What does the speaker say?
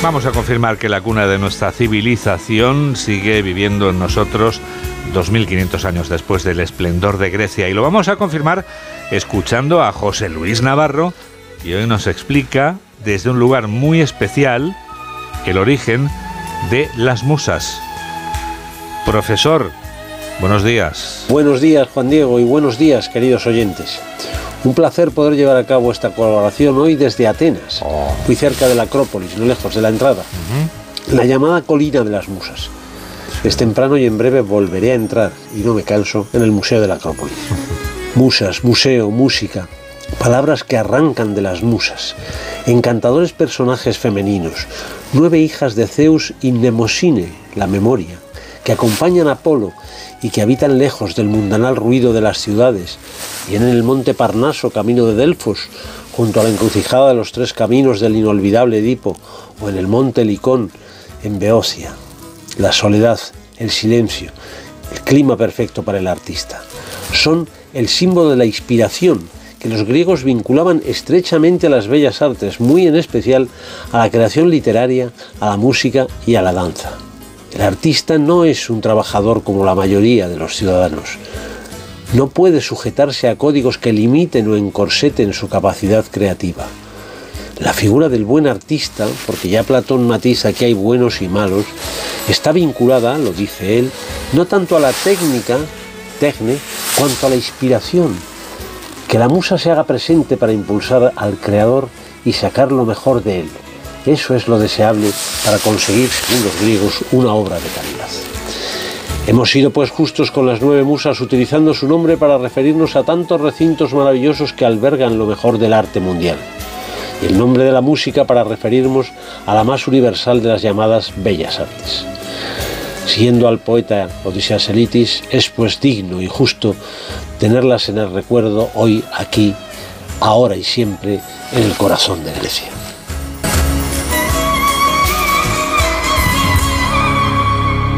Vamos a confirmar que la cuna de nuestra civilización sigue viviendo en nosotros 2500 años después del esplendor de Grecia y lo vamos a confirmar escuchando a José Luis Navarro y hoy nos explica desde un lugar muy especial el origen de las musas. Profesor, buenos días. Buenos días Juan Diego y buenos días queridos oyentes. Un placer poder llevar a cabo esta colaboración hoy desde Atenas. Oh. Fui cerca de la Acrópolis, no lejos de la entrada. La llamada colina de las musas. Es temprano y en breve volveré a entrar, y no me canso, en el Museo de la Acrópolis. Musas, museo, música. Palabras que arrancan de las musas. Encantadores personajes femeninos. Nueve hijas de Zeus y Mnemosine, la memoria, que acompañan a Apolo y que habitan lejos del mundanal ruido de las ciudades, y en el monte Parnaso, camino de Delfos, junto a la encrucijada de los tres caminos del inolvidable Edipo, o en el monte Licón, en Beocia. La soledad, el silencio, el clima perfecto para el artista. Son el símbolo de la inspiración que los griegos vinculaban estrechamente a las bellas artes, muy en especial a la creación literaria, a la música y a la danza. El artista no es un trabajador como la mayoría de los ciudadanos. No puede sujetarse a códigos que limiten o encorseten su capacidad creativa. La figura del buen artista, porque ya Platón matiza que hay buenos y malos, está vinculada, lo dice él, no tanto a la técnica, tecne, cuanto a la inspiración. Que la musa se haga presente para impulsar al creador y sacar lo mejor de él. Eso es lo deseable para conseguir, según los griegos, una obra de calidad. Hemos sido pues justos con las nueve musas utilizando su nombre para referirnos a tantos recintos maravillosos que albergan lo mejor del arte mundial. Y el nombre de la música para referirnos a la más universal de las llamadas bellas artes. Siguiendo al poeta Odiseas Elitis, es pues digno y justo tenerlas en el recuerdo hoy, aquí, ahora y siempre, en el corazón de Grecia.